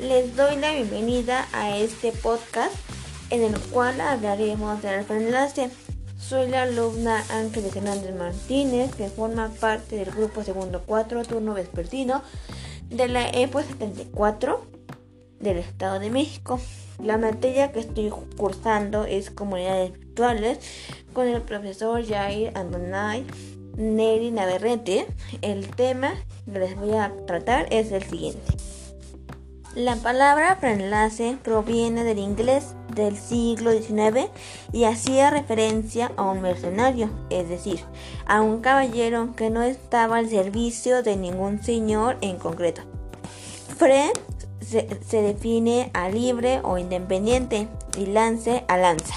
Les doy la bienvenida a este podcast en el cual hablaremos del enlace. Soy la alumna Ángeles Hernández Martínez, que forma parte del grupo segundo 4 turno vespertino de la EPO 74 del Estado de México. La materia que estoy cursando es comunidades virtuales con el profesor Jair Andonay Neri Navarrete. El tema que les voy a tratar es el siguiente. La palabra preenlace proviene del inglés del siglo XIX y hacía referencia a un mercenario, es decir, a un caballero que no estaba al servicio de ningún señor en concreto. Se, se define a libre o independiente y lance a lanza.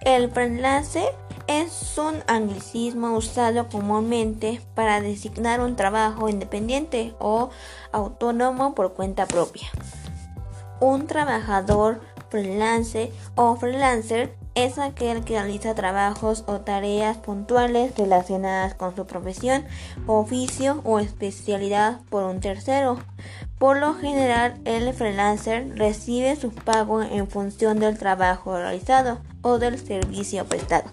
El preenlace es un anglicismo usado comúnmente para designar un trabajo independiente o autónomo por cuenta propia. Un trabajador freelance o freelancer es aquel que realiza trabajos o tareas puntuales relacionadas con su profesión, oficio o especialidad por un tercero. Por lo general, el freelancer recibe su pago en función del trabajo realizado o del servicio prestado,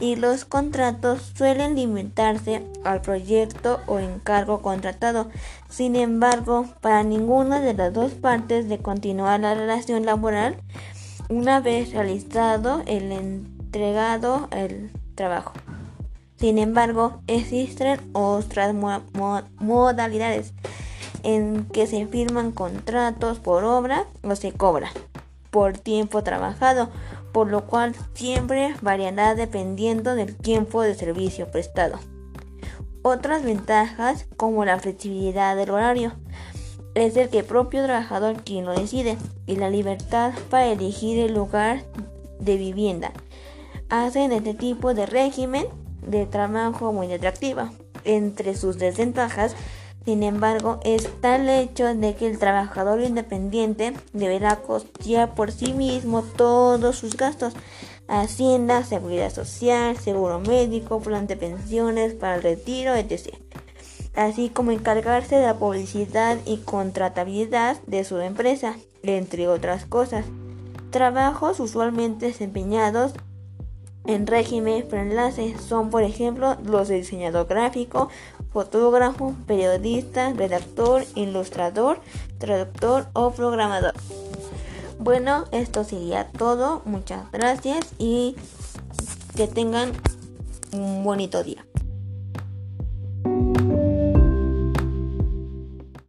y los contratos suelen limitarse al proyecto o encargo contratado. Sin embargo, para ninguna de las dos partes de continuar la relación laboral, una vez realizado el entregado el trabajo. Sin embargo, existen otras modalidades en que se firman contratos por obra o se cobra por tiempo trabajado, por lo cual siempre variará dependiendo del tiempo de servicio prestado. Otras ventajas como la flexibilidad del horario es el que el propio trabajador quien lo decide y la libertad para elegir el lugar de vivienda hacen este tipo de régimen de trabajo muy atractiva. Entre sus desventajas, sin embargo, está el hecho de que el trabajador independiente deberá costear por sí mismo todos sus gastos, hacienda, seguridad social, seguro médico, plan de pensiones para el retiro, etc así como encargarse de la publicidad y contratabilidad de su empresa, entre otras cosas. Trabajos usualmente desempeñados en régimen freelance son, por ejemplo, los de diseñador gráfico, fotógrafo, periodista, redactor, ilustrador, traductor o programador. Bueno, esto sería todo. Muchas gracias y que tengan un bonito día.